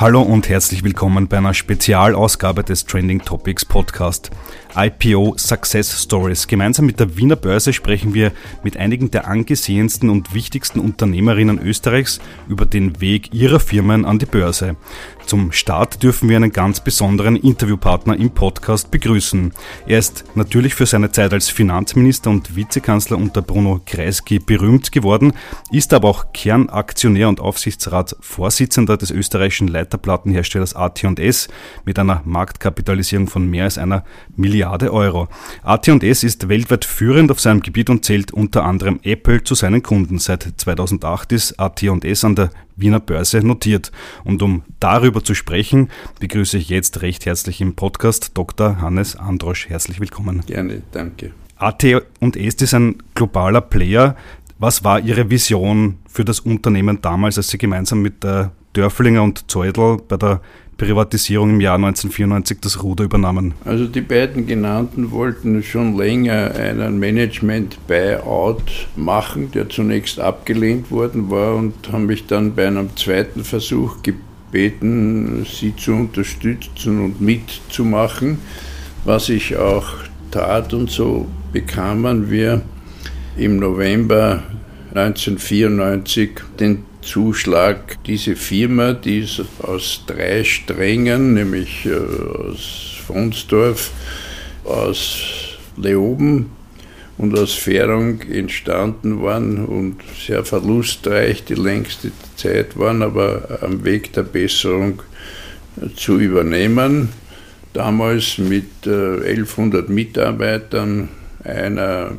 Hallo und herzlich willkommen bei einer Spezialausgabe des Trending Topics Podcast. IPO Success Stories. Gemeinsam mit der Wiener Börse sprechen wir mit einigen der angesehensten und wichtigsten Unternehmerinnen Österreichs über den Weg ihrer Firmen an die Börse. Zum Start dürfen wir einen ganz besonderen Interviewpartner im Podcast begrüßen. Er ist natürlich für seine Zeit als Finanzminister und Vizekanzler unter Bruno Kreisky berühmt geworden, ist aber auch Kernaktionär und Aufsichtsratsvorsitzender des österreichischen Leiterplattenherstellers AT&S mit einer Marktkapitalisierung von mehr als einer Milliarde Euro. AT&S ist weltweit führend auf seinem Gebiet und zählt unter anderem Apple zu seinen Kunden. Seit 2008 ist AT&S an der Wiener Börse notiert. Und um darüber zu sprechen, begrüße ich jetzt recht herzlich im Podcast Dr. Hannes Androsch. Herzlich willkommen. Gerne, danke. AT&S ist ein globaler Player. Was war Ihre Vision für das Unternehmen damals, als Sie gemeinsam mit der Dörflinger und Zeudel bei der Privatisierung im Jahr 1994 das Ruder übernahmen? Also die beiden genannten wollten schon länger einen Management-Buyout machen, der zunächst abgelehnt worden war und haben mich dann bei einem zweiten Versuch gebeten, sie zu unterstützen und mitzumachen, was ich auch tat und so bekamen wir im November 1994 den Zuschlag. Diese Firma, die ist aus drei Strängen, nämlich äh, aus Fronsdorf, aus Leoben und aus Fährung entstanden waren und sehr verlustreich die längste Zeit waren, aber am Weg der Besserung zu übernehmen. Damals mit 1100 äh, Mitarbeitern, einer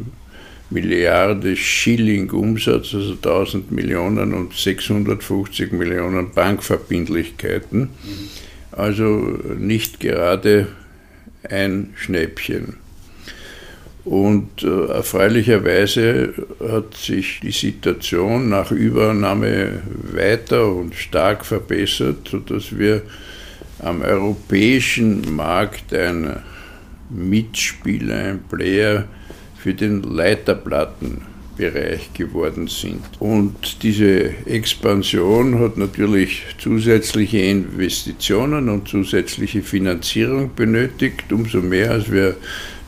Milliarde Schilling Umsatz, also 1000 Millionen und 650 Millionen Bankverbindlichkeiten. Also nicht gerade ein Schnäppchen. Und äh, erfreulicherweise hat sich die Situation nach Übernahme weiter und stark verbessert, sodass wir am europäischen Markt ein Mitspieler, ein Player für den Leiterplattenbereich geworden sind. Und diese Expansion hat natürlich zusätzliche Investitionen und zusätzliche Finanzierung benötigt, umso mehr als wir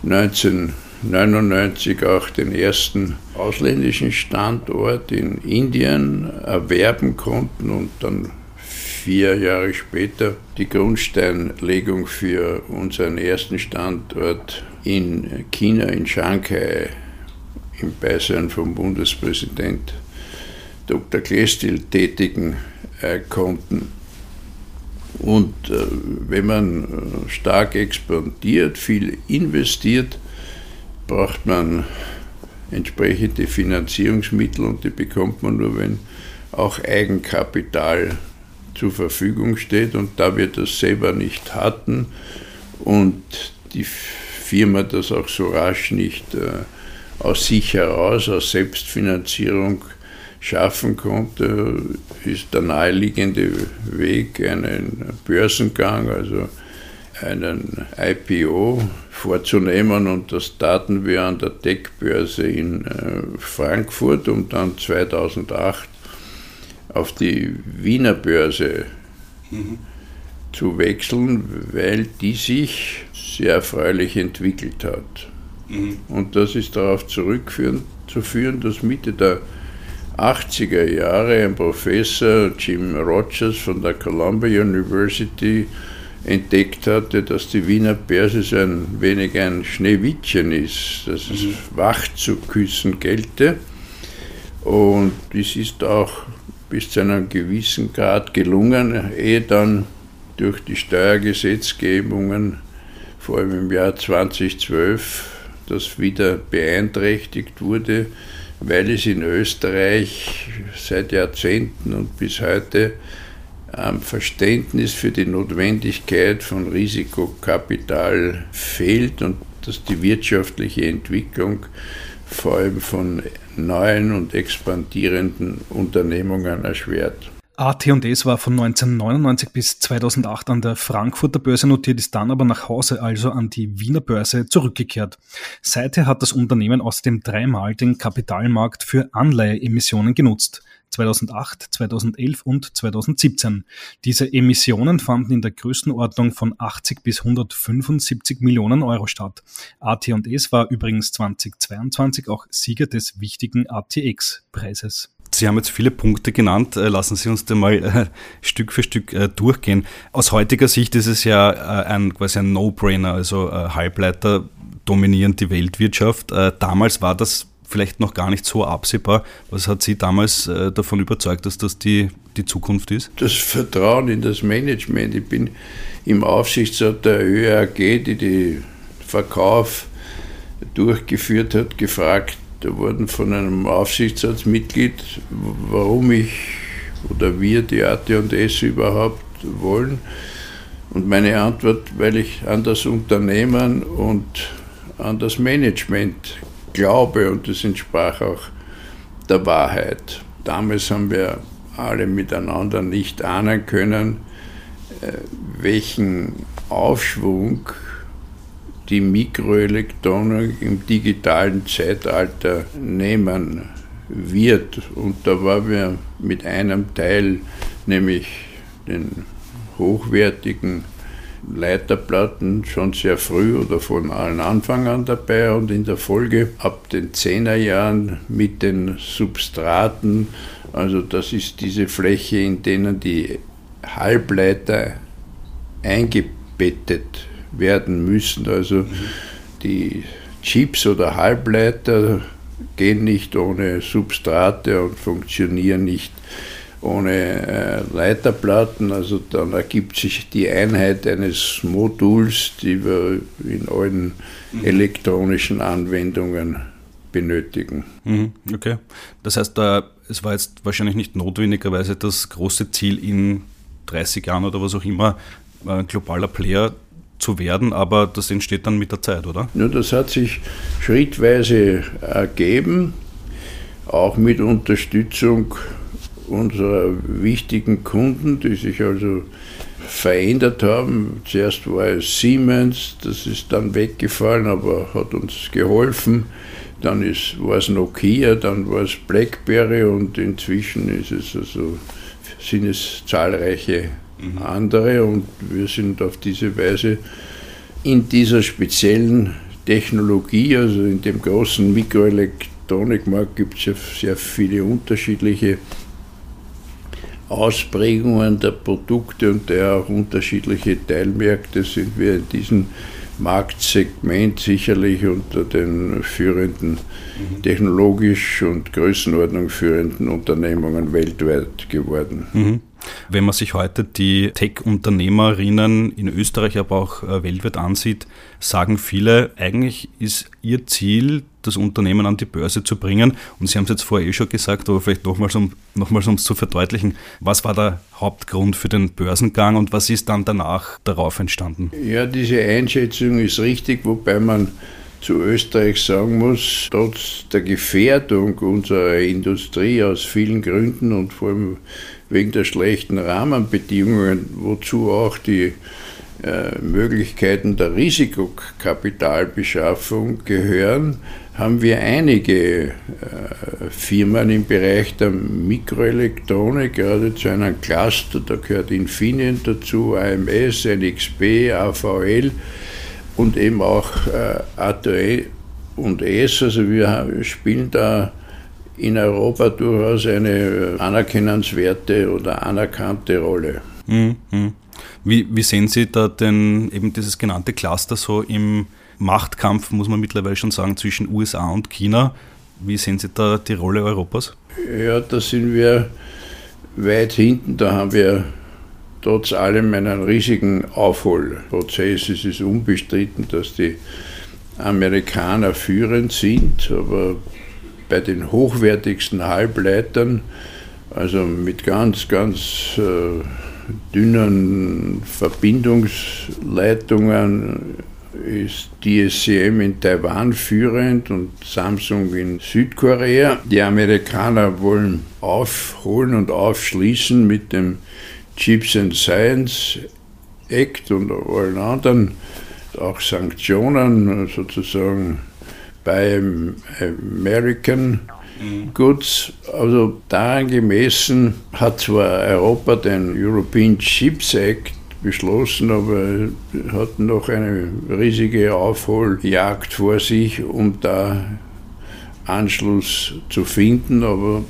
1999 auch den ersten ausländischen Standort in Indien erwerben konnten und dann vier Jahre später die Grundsteinlegung für unseren ersten Standort in China, in Shanghai, im Beisein vom Bundespräsident Dr. Klestil tätigen äh, konnten. Und äh, wenn man äh, stark expandiert, viel investiert, braucht man entsprechende Finanzierungsmittel und die bekommt man nur, wenn auch Eigenkapital zur Verfügung steht. Und da wir das selber nicht hatten und die Firma das auch so rasch nicht äh, aus sich heraus, aus Selbstfinanzierung schaffen konnte, ist der naheliegende Weg einen Börsengang, also einen IPO vorzunehmen und das taten wir an der Tech-Börse in äh, Frankfurt, um dann 2008 auf die Wiener Börse mhm. zu wechseln, weil die sich sehr erfreulich entwickelt hat. Mhm. Und das ist darauf zurückzuführen, dass Mitte der 80er Jahre ein Professor, Jim Rogers von der Columbia University, entdeckt hatte, dass die Wiener Börse so ein wenig ein Schneewittchen ist, dass es mhm. wach zu küssen gelte. Und es ist auch bis zu einem gewissen Grad gelungen, ehe dann durch die Steuergesetzgebungen vor allem im Jahr 2012 das wieder beeinträchtigt wurde, weil es in Österreich seit Jahrzehnten und bis heute am Verständnis für die Notwendigkeit von Risikokapital fehlt und dass die wirtschaftliche Entwicklung vor allem von neuen und expandierenden Unternehmungen erschwert. AT&S war von 1999 bis 2008 an der Frankfurter Börse notiert, ist dann aber nach Hause, also an die Wiener Börse, zurückgekehrt. Seither hat das Unternehmen außerdem dreimal den Kapitalmarkt für Anleiheemissionen genutzt. 2008, 2011 und 2017. Diese Emissionen fanden in der Größenordnung von 80 bis 175 Millionen Euro statt. AT&S war übrigens 2022 auch Sieger des wichtigen ATX-Preises. Sie haben jetzt viele Punkte genannt. Äh, lassen Sie uns da mal äh, Stück für Stück äh, durchgehen. Aus heutiger Sicht ist es ja ein, quasi ein No-Brainer, also Halbleiter dominieren die Weltwirtschaft. Damals war das vielleicht noch gar nicht so absehbar. Was hat Sie damals davon überzeugt, dass das die, die Zukunft ist? Das Vertrauen in das Management. Ich bin im Aufsichtsrat der ÖAG, die den Verkauf durchgeführt hat, gefragt, da wurden von einem Aufsichtsratsmitglied, warum ich oder wir die AT&S überhaupt wollen. Und meine Antwort, weil ich an das Unternehmen und an das Management glaube und das entsprach auch der Wahrheit. Damals haben wir alle miteinander nicht ahnen können, äh, welchen Aufschwung die Mikroelektronik im digitalen Zeitalter nehmen wird. Und da waren wir mit einem Teil, nämlich den hochwertigen Leiterplatten schon sehr früh oder von allen Anfang an dabei und in der Folge ab den 10er Jahren mit den Substraten. Also das ist diese Fläche, in denen die Halbleiter eingebettet werden müssen. Also die Chips oder Halbleiter gehen nicht ohne Substrate und funktionieren nicht ohne äh, Leiterplatten. Also dann ergibt sich die Einheit eines Moduls, die wir in allen mhm. elektronischen Anwendungen benötigen. Mhm, okay. Das heißt, es war jetzt wahrscheinlich nicht notwendigerweise das große Ziel in 30 Jahren oder was auch immer, ein globaler Player zu werden, aber das entsteht dann mit der Zeit, oder? Ja, das hat sich schrittweise ergeben, auch mit Unterstützung unserer wichtigen Kunden, die sich also verändert haben. Zuerst war es Siemens, das ist dann weggefallen, aber hat uns geholfen. Dann ist, war es Nokia, dann war es BlackBerry und inzwischen ist es also, sind es zahlreiche. Andere und wir sind auf diese Weise in dieser speziellen Technologie, also in dem großen Mikroelektronikmarkt gibt es ja sehr viele unterschiedliche Ausprägungen der Produkte und der auch unterschiedliche Teilmärkte sind wir in diesem Marktsegment sicherlich unter den führenden, mhm. technologisch und Größenordnung führenden Unternehmungen weltweit geworden. Mhm. Wenn man sich heute die Tech-Unternehmerinnen in Österreich, aber auch äh, weltweit ansieht, sagen viele, eigentlich ist ihr Ziel, das Unternehmen an die Börse zu bringen. Und Sie haben es jetzt vorher eh schon gesagt, aber vielleicht nochmals, um, nochmals es zu verdeutlichen. Was war der Hauptgrund für den Börsengang und was ist dann danach darauf entstanden? Ja, diese Einschätzung ist richtig, wobei man zu Österreich sagen muss, trotz der Gefährdung unserer Industrie aus vielen Gründen und vor allem wegen der schlechten Rahmenbedingungen, wozu auch die äh, Möglichkeiten der Risikokapitalbeschaffung gehören, haben wir einige äh, Firmen im Bereich der Mikroelektronik, gerade zu einem Cluster, da gehört Infineon dazu, AMS, NXP, AVL und eben auch äh, ATE und S. Also wir spielen da in Europa durchaus eine anerkennenswerte oder anerkannte Rolle. Mhm. Wie, wie sehen Sie da denn eben dieses genannte Cluster so im Machtkampf, muss man mittlerweile schon sagen, zwischen USA und China? Wie sehen Sie da die Rolle Europas? Ja, da sind wir weit hinten. Da haben wir trotz allem einen riesigen Aufholprozess. Es ist unbestritten, dass die Amerikaner führend sind, aber bei den hochwertigsten Halbleitern, also mit ganz, ganz äh, dünnen Verbindungsleitungen ist DSCM in Taiwan führend und Samsung in Südkorea. Die Amerikaner wollen aufholen und aufschließen mit dem Chips and Science Act und allen anderen, auch Sanktionen sozusagen bei American Goods. Also daran gemessen hat zwar Europa den European Chips Act beschlossen, aber hat noch eine riesige Aufholjagd vor sich, um da Anschluss zu finden. Aber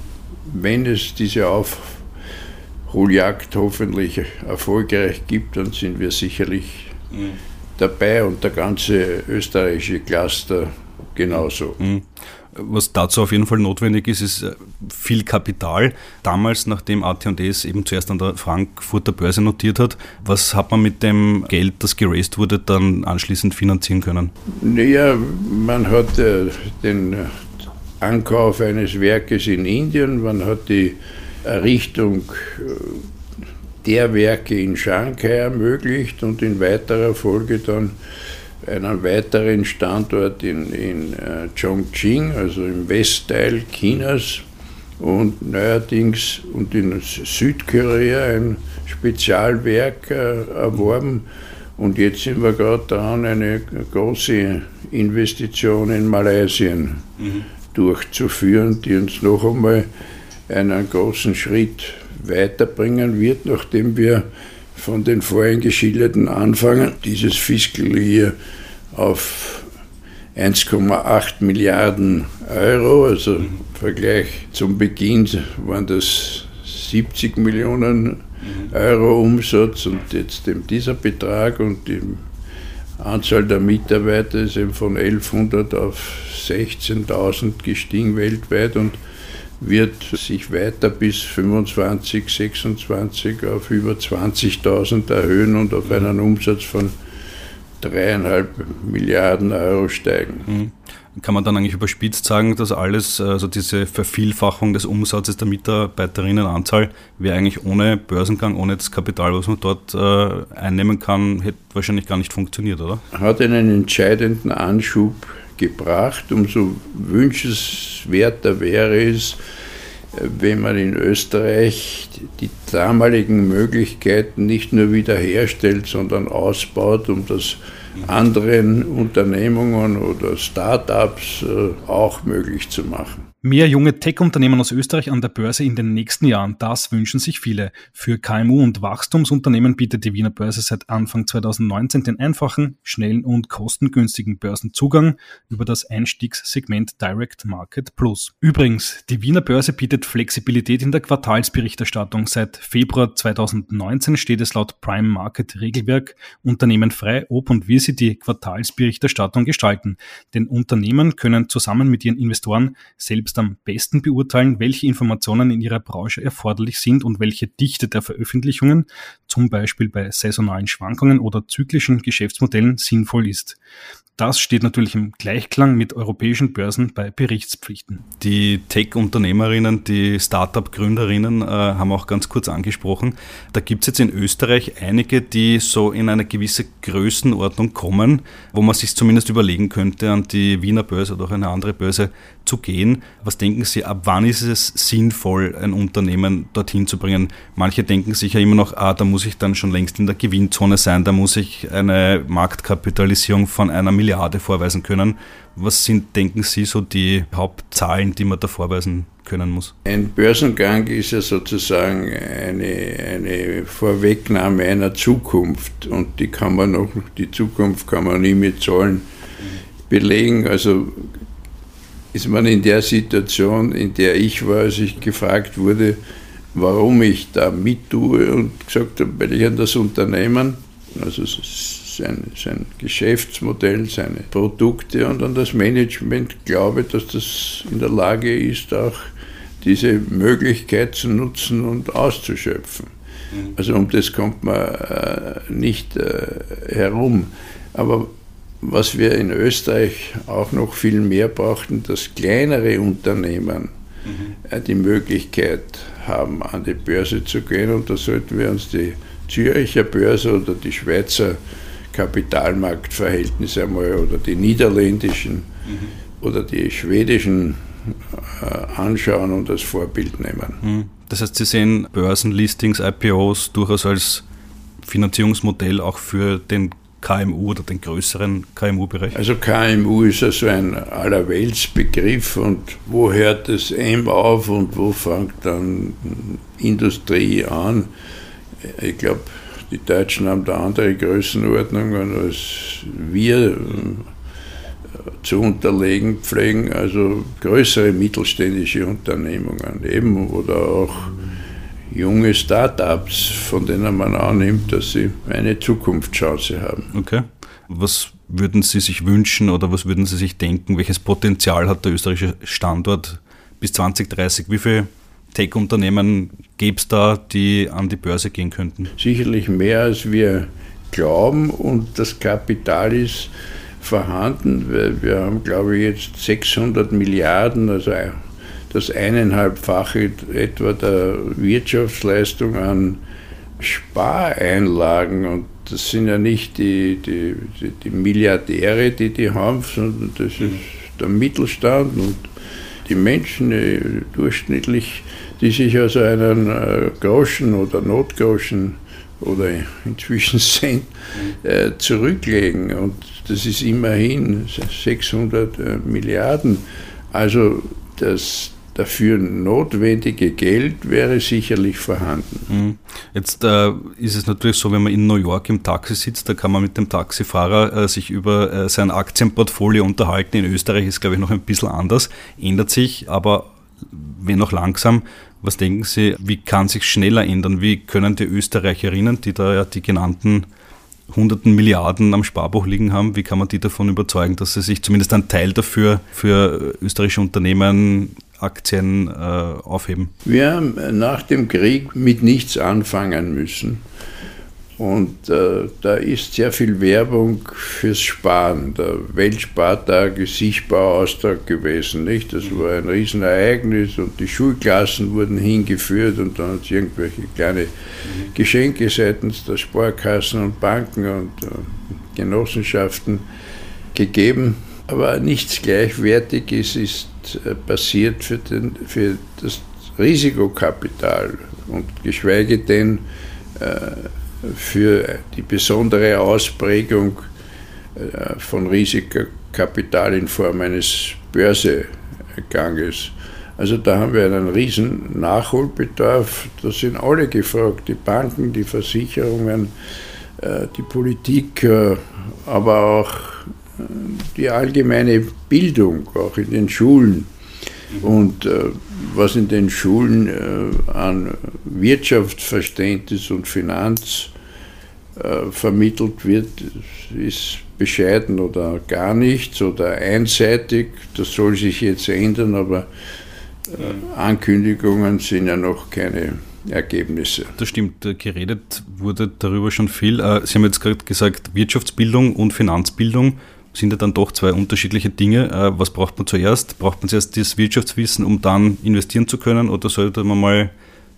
wenn es diese Aufholjagd hoffentlich erfolgreich gibt, dann sind wir sicherlich mhm. dabei und der ganze österreichische Cluster genauso. Mhm. Was dazu auf jeden Fall notwendig ist, ist äh, viel Kapital. Damals, nachdem AT&S eben zuerst an der Frankfurter Börse notiert hat, was hat man mit dem Geld, das geraced wurde, dann anschließend finanzieren können? Naja, man hat äh, den Ankauf eines Werkes in Indien, man hat die Errichtung äh, der Werke in Shanghai ermöglicht und in weiterer Folge dann einen weiteren Standort in, in äh, Chongqing, also im Westteil Chinas und neuerdings und in Südkorea ein Spezialwerk äh, erworben. Und jetzt sind wir gerade dran, eine große Investition in Malaysia mhm. durchzuführen, die uns noch einmal einen großen Schritt weiterbringen wird, nachdem wir von den vorhin geschilderten Anfängen dieses Fiscal Year auf 1,8 Milliarden Euro, also im Vergleich zum Beginn waren das 70 Millionen Euro Umsatz und jetzt eben dieser Betrag und die Anzahl der Mitarbeiter ist eben von 1100 auf 16.000 gestiegen weltweit und wird sich weiter bis 25, 26 auf über 20.000 erhöhen und auf einen Umsatz von dreieinhalb Milliarden Euro steigen. Mhm. Kann man dann eigentlich überspitzt sagen, dass alles, also diese Vervielfachung des Umsatzes der Mitarbeiterinnenanzahl, wäre eigentlich ohne Börsengang, ohne das Kapital, was man dort äh, einnehmen kann, hätte wahrscheinlich gar nicht funktioniert, oder? Hat einen entscheidenden Anschub gebracht. Umso wünschenswerter wäre es, wenn man in Österreich die damaligen Möglichkeiten nicht nur wiederherstellt, sondern ausbaut, um das anderen Unternehmungen oder Start-ups äh, auch möglich zu machen. Mehr junge Tech-Unternehmen aus Österreich an der Börse in den nächsten Jahren, das wünschen sich viele. Für KMU und Wachstumsunternehmen bietet die Wiener Börse seit Anfang 2019 den einfachen, schnellen und kostengünstigen Börsenzugang über das Einstiegssegment Direct Market Plus. Übrigens, die Wiener Börse bietet Flexibilität in der Quartalsberichterstattung. Seit Februar 2019 steht es laut Prime Market Regelwerk Unternehmen frei, ob und wie sie die Quartalsberichterstattung gestalten. Denn Unternehmen können zusammen mit ihren Investoren selbst selbst am besten beurteilen, welche Informationen in ihrer Branche erforderlich sind und welche Dichte der Veröffentlichungen, zum Beispiel bei saisonalen Schwankungen oder zyklischen Geschäftsmodellen, sinnvoll ist. Das steht natürlich im Gleichklang mit europäischen Börsen bei Berichtspflichten. Die Tech-Unternehmerinnen, die Startup-Gründerinnen äh, haben auch ganz kurz angesprochen. Da gibt es jetzt in Österreich einige, die so in eine gewisse Größenordnung kommen, wo man sich zumindest überlegen könnte, an die Wiener Börse oder auch eine andere Börse zu gehen. Was denken Sie, ab wann ist es sinnvoll, ein Unternehmen dorthin zu bringen? Manche denken sich ja immer noch, ah, da muss ich dann schon längst in der Gewinnzone sein, da muss ich eine Marktkapitalisierung von einer Milliarde vorweisen können. Was sind, denken Sie, so die Hauptzahlen, die man da vorweisen können muss? Ein Börsengang ist ja sozusagen eine, eine Vorwegnahme einer Zukunft und die kann man noch, die Zukunft kann man nie mit Zahlen belegen. Also ist man in der Situation, in der ich war, als ich gefragt wurde, warum ich da mit tue und gesagt habe, weil ich an das Unternehmen, also sein, sein Geschäftsmodell, seine Produkte und an das Management glaube, dass das in der Lage ist, auch diese Möglichkeit zu nutzen und auszuschöpfen. Mhm. Also um das kommt man äh, nicht äh, herum. Aber was wir in Österreich auch noch viel mehr brauchten, dass kleinere Unternehmen mhm. Die Möglichkeit haben, an die Börse zu gehen. Und da sollten wir uns die Züricher Börse oder die Schweizer Kapitalmarktverhältnisse einmal oder die niederländischen mhm. oder die schwedischen äh, anschauen und als Vorbild nehmen. Mhm. Das heißt, Sie sehen Börsenlistings, IPOs durchaus als Finanzierungsmodell auch für den KMU oder den größeren KMU-Bereich? Also KMU ist also ein Allerweltsbegriff und wo hört das M auf und wo fängt dann Industrie an? Ich glaube, die Deutschen haben da andere Größenordnungen als wir äh, zu unterlegen pflegen, also größere mittelständische Unternehmungen eben oder auch junge Startups, von denen man annimmt, dass sie eine Zukunftschance haben. Okay. Was würden Sie sich wünschen oder was würden Sie sich denken? Welches Potenzial hat der österreichische Standort bis 2030? Wie viele Tech-Unternehmen gäbe es da, die an die Börse gehen könnten? Sicherlich mehr, als wir glauben und das Kapital ist vorhanden. weil Wir haben, glaube ich, jetzt 600 Milliarden, also das eineinhalbfache etwa der Wirtschaftsleistung an Spareinlagen. Und das sind ja nicht die, die, die, die Milliardäre, die die haben, sondern das ist der Mittelstand und die Menschen die durchschnittlich, die sich also einen äh, Groschen oder Notgroschen oder inzwischen Cent äh, zurücklegen. Und das ist immerhin 600 äh, Milliarden. Also das, dafür notwendige Geld wäre sicherlich vorhanden. Mhm. Jetzt äh, ist es natürlich so, wenn man in New York im Taxi sitzt, da kann man mit dem Taxifahrer äh, sich über äh, sein Aktienportfolio unterhalten. In Österreich ist, glaube ich, noch ein bisschen anders, ändert sich, aber wenn noch langsam. Was denken Sie, wie kann sich schneller ändern? Wie können die Österreicherinnen, die da ja die genannten hunderten Milliarden am Sparbuch liegen haben, wie kann man die davon überzeugen, dass sie sich zumindest einen Teil dafür für österreichische Unternehmen Aktien äh, aufheben? Wir haben nach dem Krieg mit nichts anfangen müssen. Und äh, da ist sehr viel Werbung fürs Sparen. Der Weltspartag ist sichtbarer Austrag gewesen. Nicht? Das war ein Riesenereignis und die Schulklassen wurden hingeführt und dann hat es irgendwelche kleine Geschenke seitens der Sparkassen und Banken und äh, Genossenschaften gegeben. Aber nichts Gleichwertiges ist äh, passiert für, den, für das Risikokapital und geschweige denn äh, für die besondere Ausprägung äh, von Risikokapital in Form eines Börseganges. Also da haben wir einen riesen Nachholbedarf. Da sind alle gefragt, die Banken, die Versicherungen, die Politik, aber auch die allgemeine Bildung, auch in den Schulen. Und äh, was in den Schulen äh, an Wirtschaftsverständnis und Finanz äh, vermittelt wird, ist bescheiden oder gar nichts oder einseitig. Das soll sich jetzt ändern, aber äh, Ankündigungen sind ja noch keine Ergebnisse. Das stimmt, äh, geredet wurde darüber schon viel. Äh, Sie haben jetzt gerade gesagt, Wirtschaftsbildung und Finanzbildung sind ja dann doch zwei unterschiedliche Dinge. Äh, was braucht man zuerst? Braucht man zuerst das Wirtschaftswissen, um dann investieren zu können? Oder sollte man mal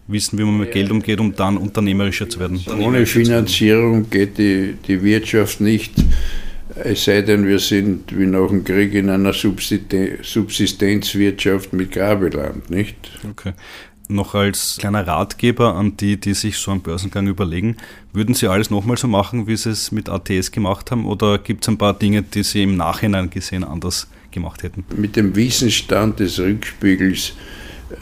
wissen, wie man mit Geld umgeht, um dann unternehmerischer zu werden? Ohne Finanzierung geht die, die Wirtschaft nicht. Es sei denn, wir sind wie nach dem Krieg in einer Subsistenzwirtschaft mit Grabeland, nicht? Okay noch als kleiner Ratgeber an die, die sich so einen Börsengang überlegen, würden Sie alles nochmal so machen, wie Sie es mit ATS gemacht haben, oder gibt es ein paar Dinge, die Sie im Nachhinein gesehen anders gemacht hätten? Mit dem Wissensstand des Rückspiegels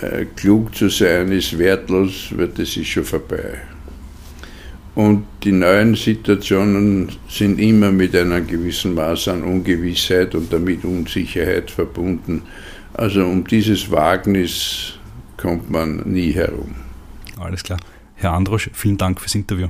äh, klug zu sein, ist wertlos, weil das ist schon vorbei. Und die neuen Situationen sind immer mit einem gewissen Maß an Ungewissheit und damit Unsicherheit verbunden. Also um dieses Wagnis kommt man nie herum. Alles klar. Herr Androsch, vielen Dank fürs Interview.